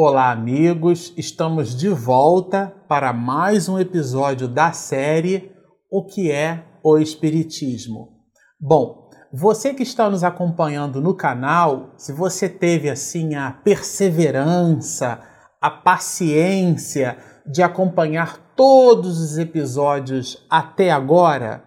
Olá, amigos! Estamos de volta para mais um episódio da série O que é o Espiritismo. Bom, você que está nos acompanhando no canal, se você teve assim a perseverança, a paciência de acompanhar todos os episódios até agora,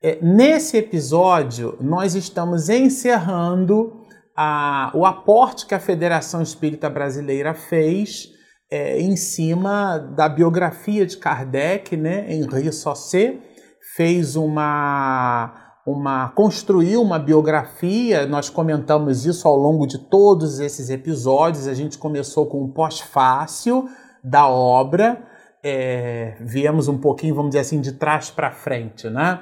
é, nesse episódio nós estamos encerrando a, o aporte que a Federação Espírita Brasileira fez é, em cima da biografia de Kardec, né? Henri Saussé fez uma uma construiu uma biografia, nós comentamos isso ao longo de todos esses episódios. A gente começou com o pós-fácil da obra, é, viemos um pouquinho, vamos dizer assim, de trás para frente, né?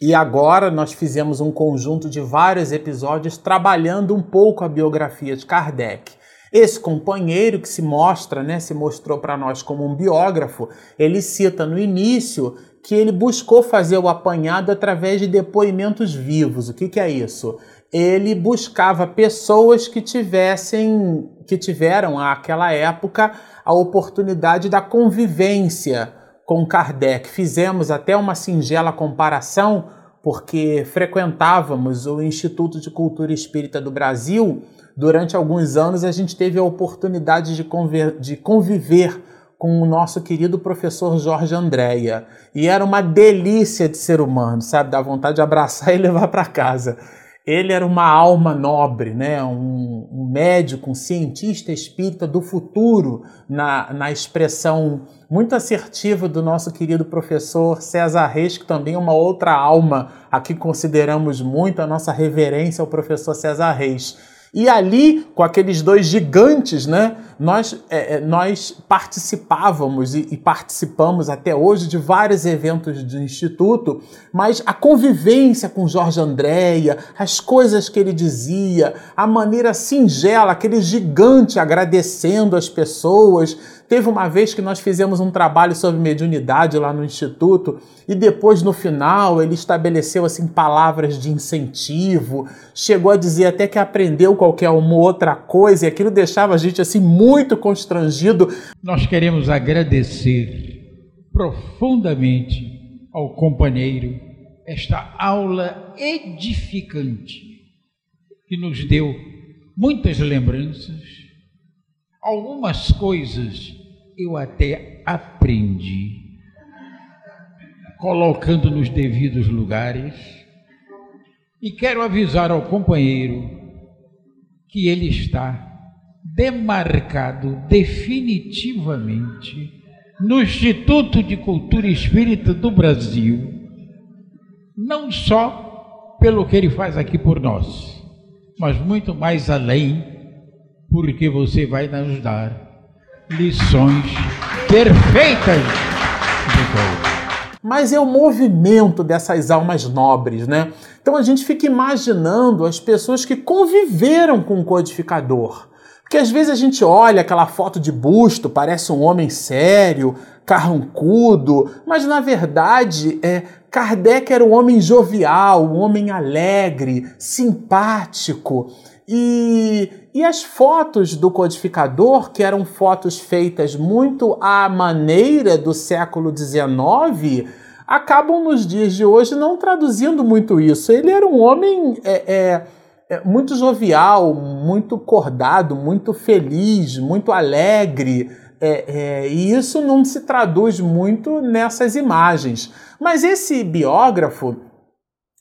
E agora nós fizemos um conjunto de vários episódios trabalhando um pouco a biografia de Kardec. Esse companheiro que se mostra, né, se mostrou para nós como um biógrafo, ele cita no início que ele buscou fazer o apanhado através de depoimentos vivos. O que, que é isso? Ele buscava pessoas que tivessem, que tiveram àquela época a oportunidade da convivência com Kardec. Fizemos até uma singela comparação, porque frequentávamos o Instituto de Cultura Espírita do Brasil. Durante alguns anos, a gente teve a oportunidade de, de conviver com o nosso querido professor Jorge Andréia. E era uma delícia de ser humano, sabe? Dá vontade de abraçar e levar para casa. Ele era uma alma nobre, né? um, um médico, um cientista espírita do futuro, na, na expressão muito assertiva do nosso querido professor César Reis, que também é uma outra alma a que consideramos muito a nossa reverência ao professor César Reis. E ali, com aqueles dois gigantes, né, nós, é, é, nós participávamos e, e, participamos até hoje de vários eventos do Instituto, mas a convivência com Jorge Andréia, as coisas que ele dizia, a maneira singela, aquele gigante agradecendo as pessoas, Teve uma vez que nós fizemos um trabalho sobre mediunidade lá no instituto e depois no final ele estabeleceu assim palavras de incentivo, chegou a dizer até que aprendeu qualquer uma outra coisa e aquilo deixava a gente assim muito constrangido. Nós queremos agradecer profundamente ao companheiro esta aula edificante que nos deu muitas lembranças, algumas coisas eu até aprendi, colocando nos devidos lugares, e quero avisar ao companheiro que ele está demarcado definitivamente no Instituto de Cultura Espírita do Brasil, não só pelo que ele faz aqui por nós, mas muito mais além, porque você vai nos dar lições perfeitas Mas é o movimento dessas almas nobres, né? Então a gente fica imaginando as pessoas que conviveram com o codificador. Porque às vezes a gente olha aquela foto de busto, parece um homem sério, carrancudo, mas na verdade é, Kardec era um homem jovial, um homem alegre, simpático. E, e as fotos do codificador, que eram fotos feitas muito à maneira do século XIX, acabam nos dias de hoje não traduzindo muito isso. Ele era um homem é, é, é, muito jovial, muito cordado, muito feliz, muito alegre. É, é, e isso não se traduz muito nessas imagens. Mas esse biógrafo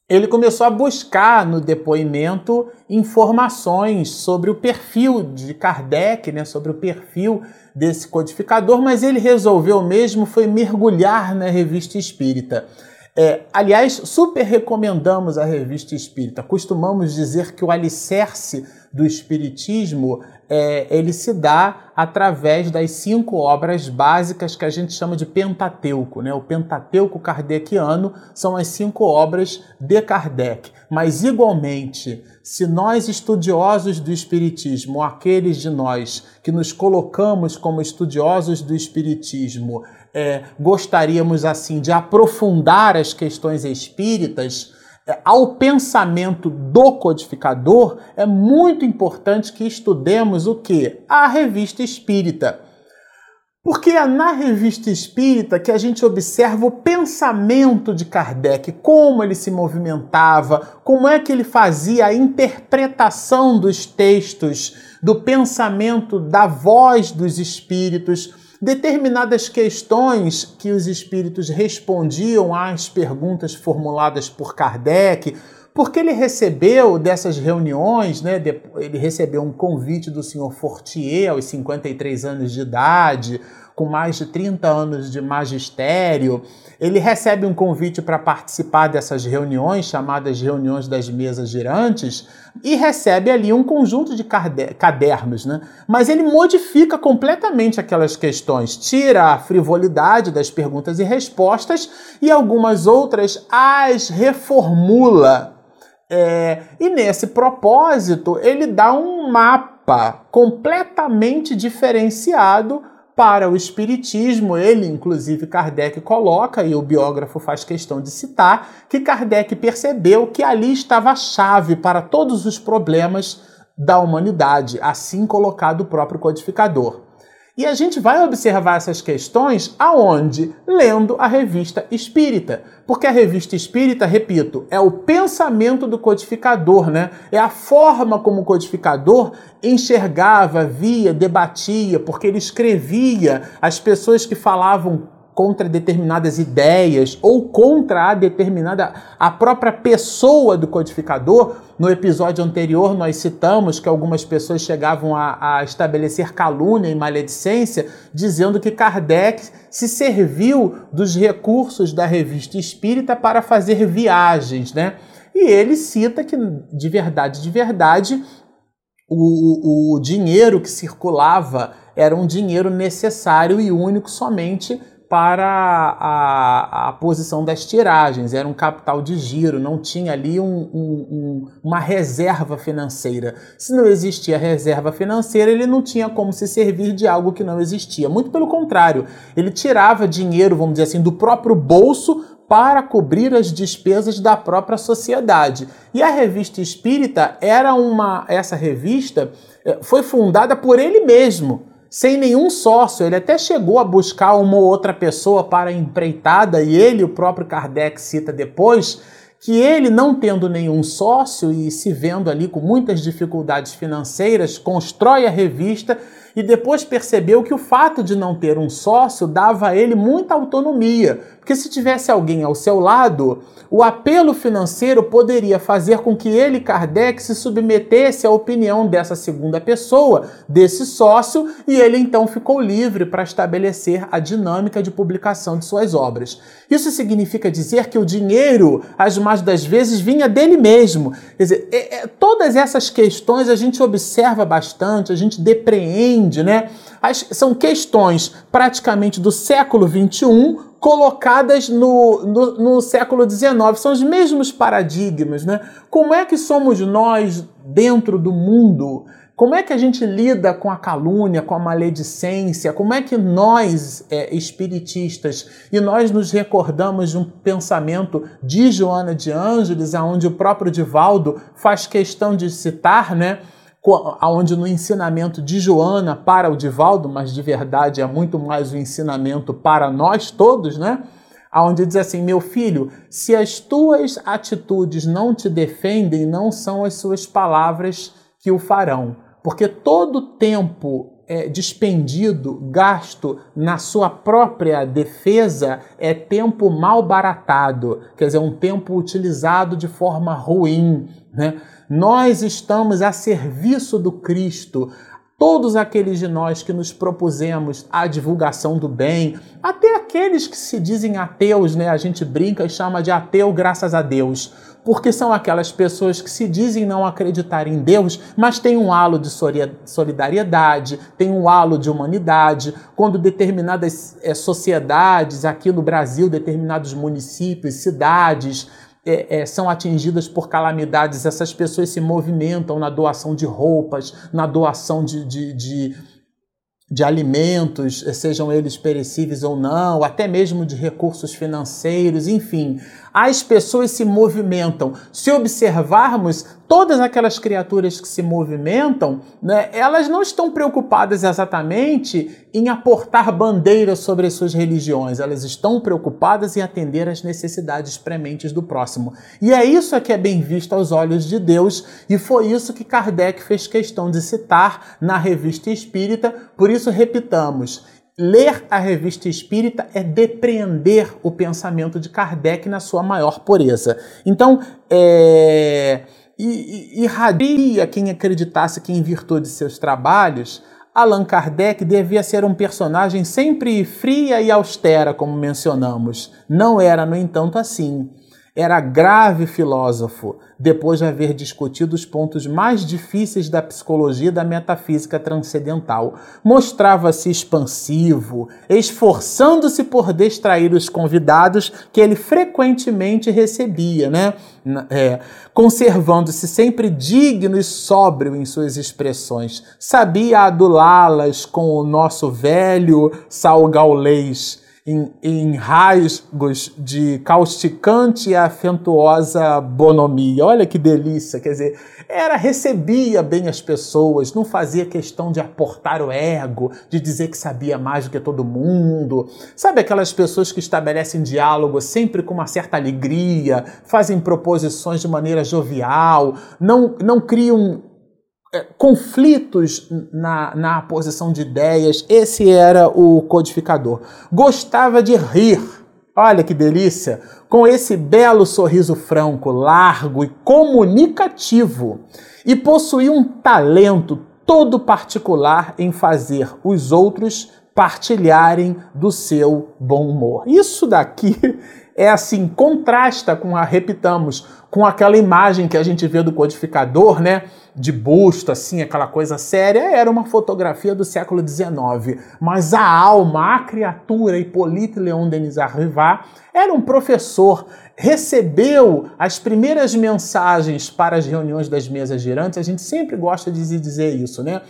ele começou a buscar no depoimento informações sobre o perfil de Kardec, né, sobre o perfil desse codificador, mas ele resolveu mesmo foi mergulhar na revista espírita. É, aliás, super recomendamos a revista espírita. Costumamos dizer que o alicerce do espiritismo é, ele se dá através das cinco obras básicas que a gente chama de Pentateuco. Né? O Pentateuco kardeciano são as cinco obras de Kardec. Mas, igualmente, se nós, estudiosos do Espiritismo, aqueles de nós que nos colocamos como estudiosos do Espiritismo, é, gostaríamos assim de aprofundar as questões espíritas, ao pensamento do codificador, é muito importante que estudemos o que? A revista espírita. Porque é na revista espírita que a gente observa o pensamento de Kardec, como ele se movimentava, como é que ele fazia a interpretação dos textos, do pensamento, da voz dos espíritos, determinadas questões que os espíritos respondiam às perguntas formuladas por Kardec porque ele recebeu dessas reuniões, né, ele recebeu um convite do senhor Fortier aos 53 anos de idade, com mais de 30 anos de magistério. Ele recebe um convite para participar dessas reuniões, chamadas reuniões das mesas girantes, e recebe ali um conjunto de cadernos, né? Mas ele modifica completamente aquelas questões, tira a frivolidade das perguntas e respostas e algumas outras as reformula é, e nesse propósito, ele dá um mapa completamente diferenciado para o Espiritismo. Ele, inclusive, Kardec coloca, e o biógrafo faz questão de citar, que Kardec percebeu que ali estava a chave para todos os problemas da humanidade, assim colocado o próprio codificador. E a gente vai observar essas questões aonde? Lendo a revista Espírita. Porque a revista Espírita, repito, é o pensamento do codificador, né? É a forma como o codificador enxergava, via, debatia, porque ele escrevia as pessoas que falavam contra determinadas ideias ou contra a determinada a própria pessoa do codificador. No episódio anterior nós citamos que algumas pessoas chegavam a, a estabelecer calúnia e maledicência, dizendo que Kardec se serviu dos recursos da revista Espírita para fazer viagens, né? E ele cita que de verdade, de verdade, o, o dinheiro que circulava era um dinheiro necessário e único somente para a, a, posição das tiragens, era um capital de giro, não tinha ali um, um, um, uma reserva financeira. Se não existia reserva financeira, ele não tinha como se servir de algo que não existia. Muito pelo contrário, ele tirava dinheiro, vamos dizer assim, do próprio bolso para cobrir as despesas da própria sociedade. E a revista Espírita era uma essa revista eh, foi fundada por ele mesmo sem nenhum sócio. Ele até chegou a buscar uma ou outra pessoa para empreitada, e ele, o próprio Kardec, cita depois que ele, não tendo nenhum sócio e se vendo ali com muitas dificuldades financeiras, constrói a revista e depois percebeu que o fato de não ter um sócio dava a ele muita autonomia, porque se tivesse alguém ao seu lado, o apelo financeiro poderia fazer com que ele, Kardec, se submetesse à opinião dessa segunda pessoa, desse sócio, e ele então ficou livre para estabelecer a dinâmica de publicação de suas obras. Isso significa dizer que o dinheiro, as mais das vezes, vinha dele mesmo. Quer dizer, é, é, todas essas questões a gente observa bastante, a gente depreende, né? As, são questões praticamente do século XXI colocadas no, no, no século XIX. São os mesmos paradigmas, né? Como é que somos nós dentro do mundo? Como é que a gente lida com a calúnia, com a maledicência? Como é que nós, é, espiritistas, e nós nos recordamos de um pensamento de Joana de Ângeles, aonde o próprio Divaldo faz questão de citar, né? Onde no ensinamento de Joana para o Divaldo, mas de verdade é muito mais o um ensinamento para nós todos, né? Onde diz assim: Meu filho, se as tuas atitudes não te defendem, não são as suas palavras que o farão. Porque todo tempo é, despendido, gasto na sua própria defesa é tempo mal baratado, quer dizer, um tempo utilizado de forma ruim. Né? Nós estamos a serviço do Cristo. Todos aqueles de nós que nos propusemos a divulgação do bem, até aqueles que se dizem ateus, né? A gente brinca e chama de ateu graças a Deus porque são aquelas pessoas que se dizem não acreditar em Deus, mas têm um halo de solidariedade, têm um halo de humanidade. Quando determinadas é, sociedades, aqui no Brasil, determinados municípios, cidades, é, é, são atingidas por calamidades, essas pessoas se movimentam na doação de roupas, na doação de, de, de de alimentos, sejam eles perecíveis ou não, até mesmo de recursos financeiros, enfim, as pessoas se movimentam. Se observarmos, todas aquelas criaturas que se movimentam, né, elas não estão preocupadas exatamente em aportar bandeiras sobre as suas religiões, elas estão preocupadas em atender às necessidades prementes do próximo. E é isso que é bem visto aos olhos de Deus, e foi isso que Kardec fez questão de citar na revista Espírita, por isso repitamos Ler a revista espírita é depreender o pensamento de Kardec na sua maior pureza. Então, é, irradia quem acreditasse que, em virtude de seus trabalhos, Allan Kardec devia ser um personagem sempre fria e austera, como mencionamos. Não era, no entanto, assim. Era grave filósofo, depois de haver discutido os pontos mais difíceis da psicologia e da metafísica transcendental. Mostrava-se expansivo, esforçando-se por distrair os convidados que ele frequentemente recebia, né? É, conservando-se sempre digno e sóbrio em suas expressões. Sabia adulá-las com o nosso velho salgaulês em, em rasgos de causticante e afetuosa bonomia. Olha que delícia, quer dizer, era recebia bem as pessoas, não fazia questão de aportar o ego, de dizer que sabia mais do que todo mundo. Sabe aquelas pessoas que estabelecem diálogo sempre com uma certa alegria, fazem proposições de maneira jovial, não, não criam conflitos na, na posição de ideias. Esse era o codificador. Gostava de rir. Olha que delícia! Com esse belo sorriso franco, largo e comunicativo. E possuía um talento todo particular em fazer os outros partilharem do seu bom humor. Isso daqui é assim, contrasta com a, repitamos, com aquela imagem que a gente vê do codificador, né? De busto, assim, aquela coisa séria, era uma fotografia do século XIX. Mas a alma, a criatura, Hippolyte Leon Denis Arrivat, era um professor, recebeu as primeiras mensagens para as reuniões das mesas girantes, a gente sempre gosta de dizer isso, né?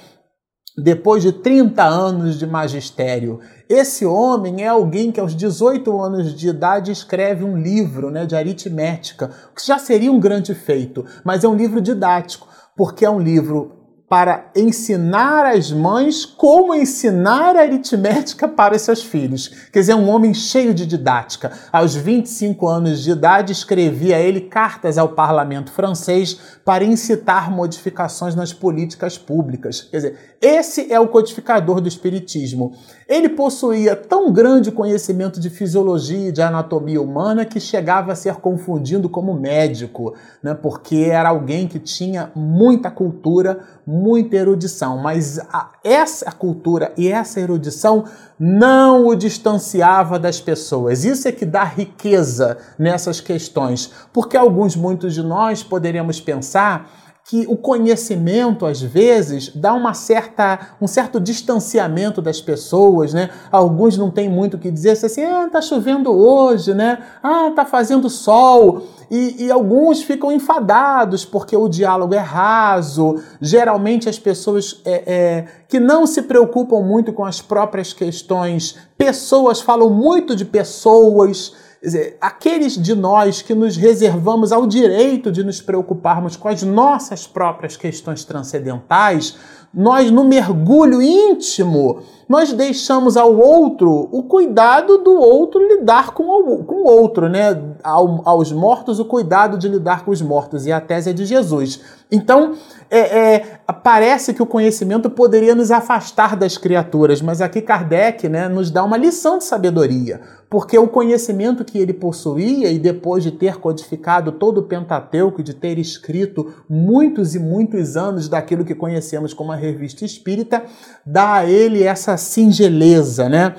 Depois de 30 anos de magistério. Esse homem é alguém que aos 18 anos de idade escreve um livro né, de aritmética, que já seria um grande feito, mas é um livro didático, porque é um livro para ensinar as mães como ensinar aritmética para os seus filhos. Quer dizer, um homem cheio de didática. Aos 25 anos de idade, escrevia ele cartas ao parlamento francês para incitar modificações nas políticas públicas. Quer dizer, esse é o codificador do Espiritismo. Ele possuía tão grande conhecimento de fisiologia e de anatomia humana que chegava a ser confundido como médico, né? porque era alguém que tinha muita cultura, muita erudição. Mas a, essa cultura e essa erudição não o distanciava das pessoas. Isso é que dá riqueza nessas questões, porque alguns, muitos de nós poderíamos pensar que o conhecimento às vezes dá uma certa, um certo distanciamento das pessoas, né? Alguns não têm muito o que dizer, assim, ah, tá chovendo hoje, né? Ah, tá fazendo sol. E, e, alguns ficam enfadados porque o diálogo é raso. Geralmente as pessoas é, é, que não se preocupam muito com as próprias questões, pessoas falam muito de pessoas dizer, aqueles de nós que nos reservamos ao direito de nos preocuparmos com as nossas próprias questões transcendentais, nós, no mergulho íntimo, nós deixamos ao outro o cuidado do outro lidar com o, com o outro, né? Ao, aos mortos, o cuidado de lidar com os mortos. E a tese é de Jesus. Então, é, é, parece que o conhecimento poderia nos afastar das criaturas, mas aqui Kardec né, nos dá uma lição de sabedoria, porque o conhecimento que ele possuía, e depois de ter codificado todo o Pentateuco, de ter escrito muitos e muitos anos daquilo que conhecemos como a revista espírita, dá a ele essa singeleza, né?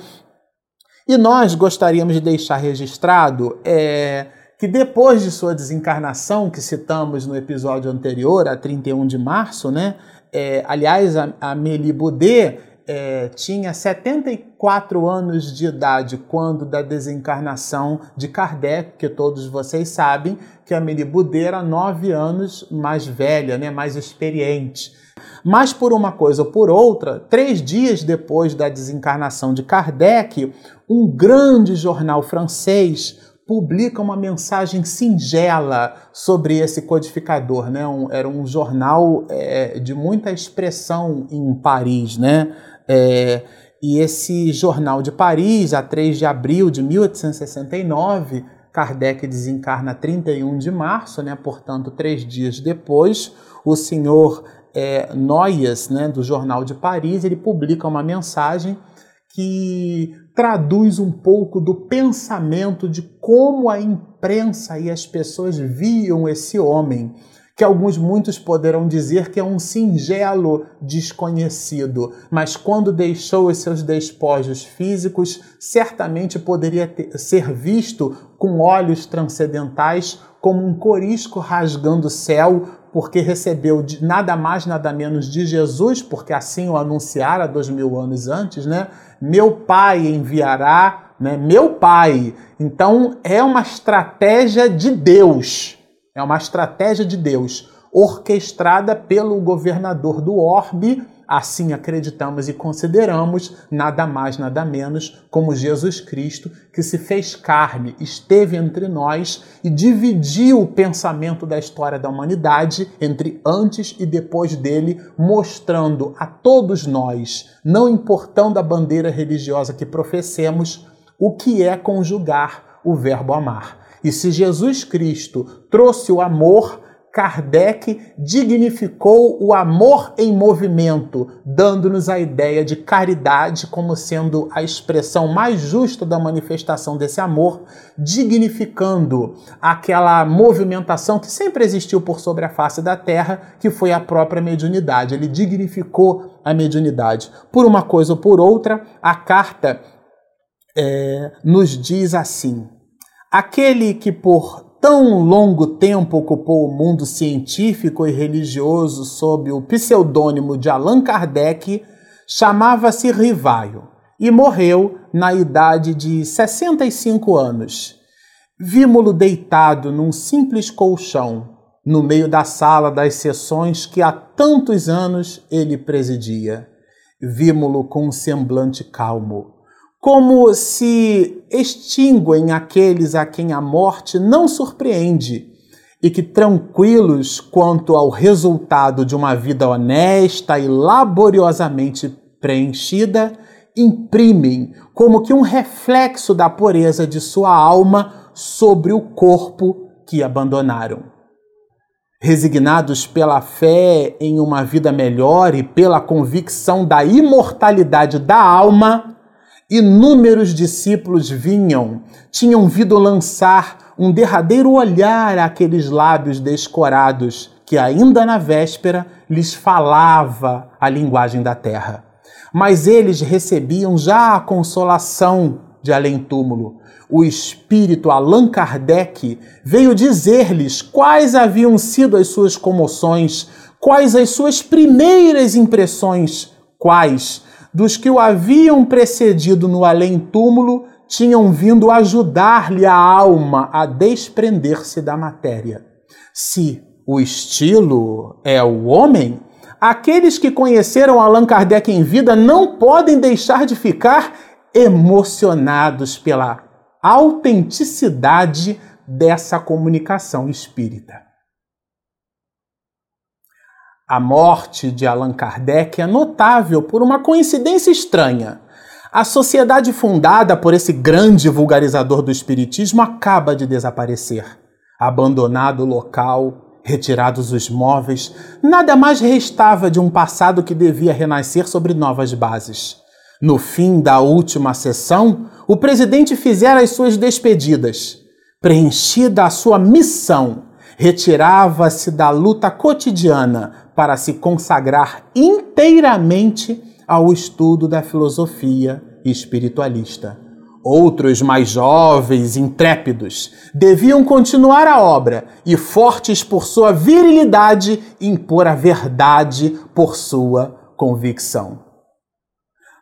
E nós gostaríamos de deixar registrado. É, que depois de sua desencarnação, que citamos no episódio anterior, a 31 de março, né? É, aliás, a, a Meli Boudet é, tinha 74 anos de idade quando da desencarnação de Kardec, que todos vocês sabem que a Meli Boudet era 9 anos mais velha, né, mais experiente. Mas por uma coisa ou por outra, três dias depois da desencarnação de Kardec, um grande jornal francês publica uma mensagem singela sobre esse codificador. Né? Um, era um jornal é, de muita expressão em Paris. Né? É, e esse jornal de Paris, a 3 de abril de 1869, Kardec desencarna 31 de março, né? portanto, três dias depois, o senhor é, Noyes, né, do Jornal de Paris, ele publica uma mensagem que traduz um pouco do pensamento de como a imprensa e as pessoas viam esse homem, que alguns muitos poderão dizer que é um singelo desconhecido, mas quando deixou os seus despojos físicos, certamente poderia ter, ser visto com olhos transcendentais como um corisco rasgando o céu, porque recebeu nada mais, nada menos de Jesus, porque assim o anunciara dois mil anos antes, né? Meu Pai enviará, né? Meu Pai. Então é uma estratégia de Deus, é uma estratégia de Deus, orquestrada pelo governador do orbe Assim acreditamos e consideramos nada mais, nada menos como Jesus Cristo, que se fez carne, esteve entre nós e dividiu o pensamento da história da humanidade entre antes e depois dele, mostrando a todos nós, não importando a bandeira religiosa que professemos, o que é conjugar o verbo amar. E se Jesus Cristo trouxe o amor, Kardec dignificou o amor em movimento, dando-nos a ideia de caridade como sendo a expressão mais justa da manifestação desse amor, dignificando aquela movimentação que sempre existiu por sobre a face da terra, que foi a própria mediunidade. Ele dignificou a mediunidade. Por uma coisa ou por outra, a carta é, nos diz assim: aquele que por tão longo tempo ocupou o mundo científico e religioso sob o pseudônimo de Allan Kardec, chamava-se Rivaio e morreu na idade de 65 anos. Vimo-lo deitado num simples colchão, no meio da sala das sessões que há tantos anos ele presidia. Vimo-lo com um semblante calmo como se extinguem aqueles a quem a morte não surpreende e que, tranquilos quanto ao resultado de uma vida honesta e laboriosamente preenchida, imprimem como que um reflexo da pureza de sua alma sobre o corpo que abandonaram. Resignados pela fé em uma vida melhor e pela convicção da imortalidade da alma, Inúmeros discípulos vinham, tinham vindo lançar um derradeiro olhar àqueles lábios descorados que, ainda na véspera, lhes falava a linguagem da terra. Mas eles recebiam já a consolação de além-túmulo. O espírito Allan Kardec veio dizer-lhes quais haviam sido as suas comoções, quais as suas primeiras impressões, quais dos que o haviam precedido no além-túmulo tinham vindo ajudar-lhe a alma a desprender-se da matéria. Se o estilo é o homem, aqueles que conheceram Allan Kardec em vida não podem deixar de ficar emocionados pela autenticidade dessa comunicação espírita. A morte de Allan Kardec é notável por uma coincidência estranha. A sociedade fundada por esse grande vulgarizador do Espiritismo acaba de desaparecer. Abandonado o local, retirados os móveis, nada mais restava de um passado que devia renascer sobre novas bases. No fim da última sessão, o presidente fizera as suas despedidas. Preenchida a sua missão, retirava-se da luta cotidiana para se consagrar inteiramente ao estudo da filosofia espiritualista. Outros mais jovens, intrépidos, deviam continuar a obra e, fortes por sua virilidade, impor a verdade por sua convicção.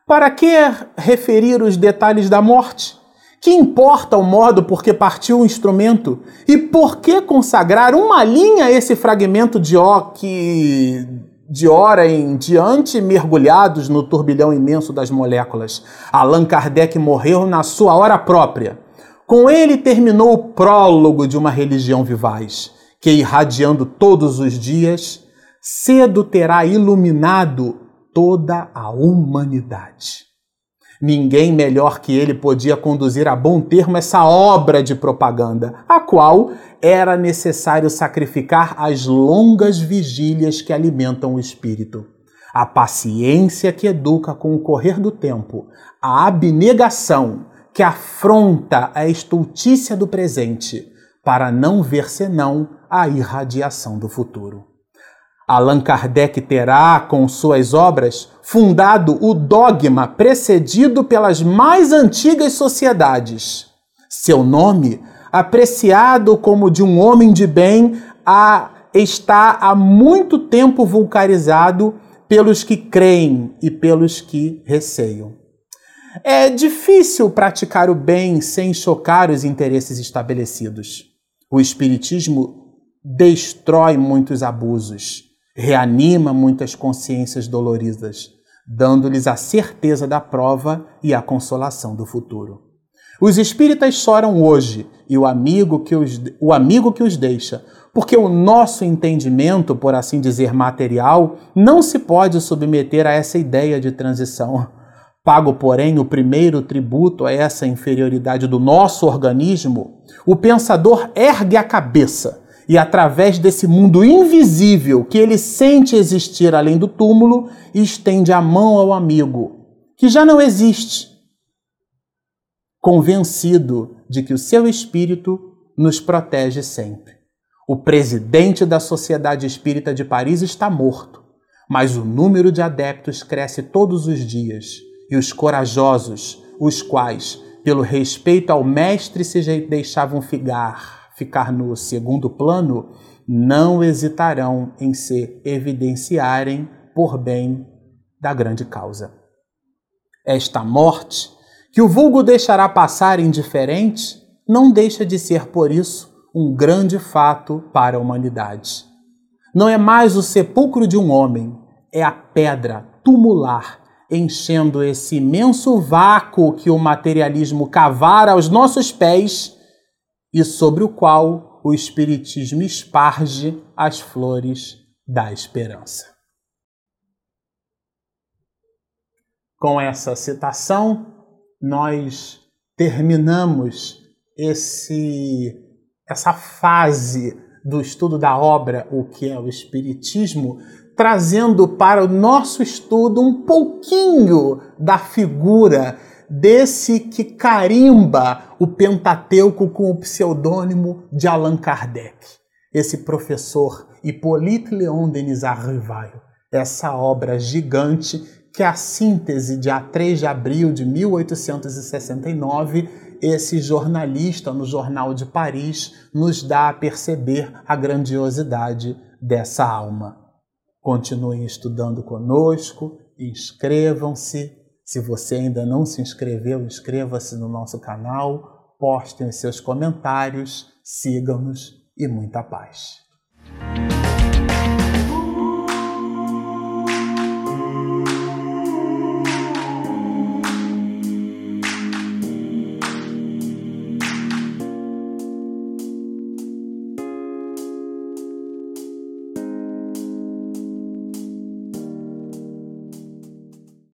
Para que referir os detalhes da morte? Que importa o modo por que partiu o instrumento? E por que consagrar uma linha a esse fragmento de ó que de hora em diante mergulhados no turbilhão imenso das moléculas. Allan Kardec morreu na sua hora própria. Com ele terminou o prólogo de uma religião vivaz, que, irradiando todos os dias, cedo terá iluminado toda a humanidade. Ninguém melhor que ele podia conduzir a bom termo essa obra de propaganda, a qual era necessário sacrificar as longas vigílias que alimentam o espírito, a paciência que educa com o correr do tempo, a abnegação que afronta a estultícia do presente, para não ver senão a irradiação do futuro. Allan Kardec terá, com suas obras, fundado o dogma precedido pelas mais antigas sociedades. Seu nome, apreciado como de um homem de bem, a, está há muito tempo vulgarizado pelos que creem e pelos que receiam. É difícil praticar o bem sem chocar os interesses estabelecidos. O Espiritismo destrói muitos abusos reanima muitas consciências doloridas, dando-lhes a certeza da prova e a consolação do futuro. Os espíritas choram hoje e o amigo que os, o amigo que os deixa, porque o nosso entendimento, por assim dizer, material, não se pode submeter a essa ideia de transição. Pago, porém, o primeiro tributo a essa inferioridade do nosso organismo, o pensador ergue a cabeça e através desse mundo invisível que ele sente existir além do túmulo, estende a mão ao amigo, que já não existe, convencido de que o seu espírito nos protege sempre. O presidente da Sociedade Espírita de Paris está morto, mas o número de adeptos cresce todos os dias, e os corajosos, os quais, pelo respeito ao mestre, se deixavam figar ficar no segundo plano, não hesitarão em se evidenciarem por bem da grande causa. Esta morte, que o vulgo deixará passar indiferente, não deixa de ser, por isso, um grande fato para a humanidade. Não é mais o sepulcro de um homem, é a pedra tumular enchendo esse imenso vácuo que o materialismo cavara aos nossos pés e sobre o qual o Espiritismo esparge as flores da esperança. Com essa citação, nós terminamos esse, essa fase do estudo da obra, o que é o Espiritismo, trazendo para o nosso estudo um pouquinho da figura desse que carimba o Pentateuco com o pseudônimo de Allan Kardec, esse professor Hippolyte Léon Denis Rivaio, essa obra gigante que é a síntese de a 3 de abril de 1869, esse jornalista no Jornal de Paris nos dá a perceber a grandiosidade dessa alma. Continuem estudando conosco, inscrevam-se, se você ainda não se inscreveu, inscreva-se no nosso canal, postem os seus comentários, sigam-nos e muita paz.